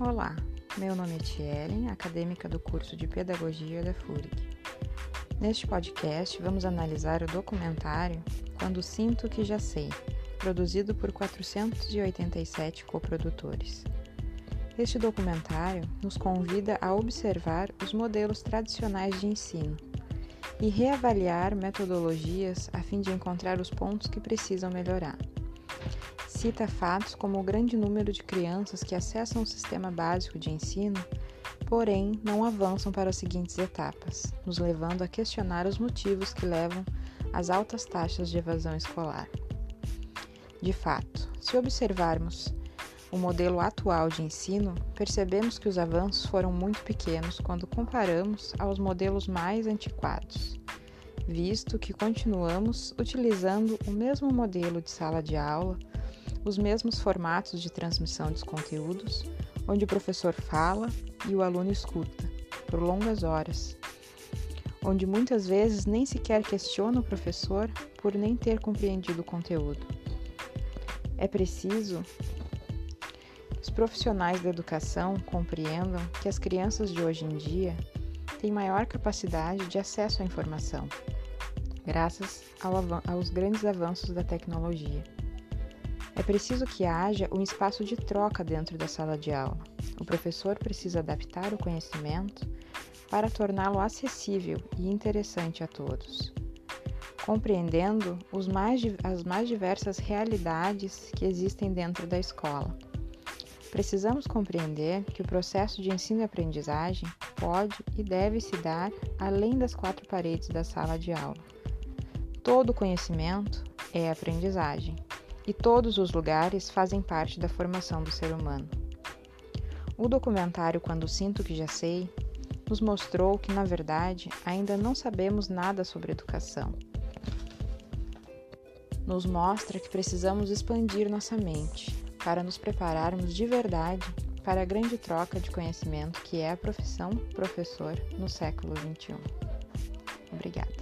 Olá, meu nome é Tielen, acadêmica do curso de Pedagogia da FURIC. Neste podcast, vamos analisar o documentário Quando Sinto Que Já Sei, produzido por 487 coprodutores. Este documentário nos convida a observar os modelos tradicionais de ensino e reavaliar metodologias a fim de encontrar os pontos que precisam melhorar cita fatos como o grande número de crianças que acessam o sistema básico de ensino, porém não avançam para as seguintes etapas, nos levando a questionar os motivos que levam às altas taxas de evasão escolar. De fato, se observarmos o modelo atual de ensino, percebemos que os avanços foram muito pequenos quando comparamos aos modelos mais antiquados, visto que continuamos utilizando o mesmo modelo de sala de aula os mesmos formatos de transmissão dos conteúdos, onde o professor fala e o aluno escuta, por longas horas, onde muitas vezes nem sequer questiona o professor por nem ter compreendido o conteúdo. É preciso os profissionais da educação compreendam que as crianças de hoje em dia têm maior capacidade de acesso à informação, graças aos grandes avanços da tecnologia. É preciso que haja um espaço de troca dentro da sala de aula. O professor precisa adaptar o conhecimento para torná-lo acessível e interessante a todos, compreendendo mais, as mais diversas realidades que existem dentro da escola. Precisamos compreender que o processo de ensino e aprendizagem pode e deve se dar além das quatro paredes da sala de aula. Todo conhecimento é aprendizagem e todos os lugares fazem parte da formação do ser humano. O documentário Quando Sinto Que Já Sei nos mostrou que, na verdade, ainda não sabemos nada sobre educação. Nos mostra que precisamos expandir nossa mente para nos prepararmos de verdade para a grande troca de conhecimento que é a profissão professor no século XXI. Obrigada.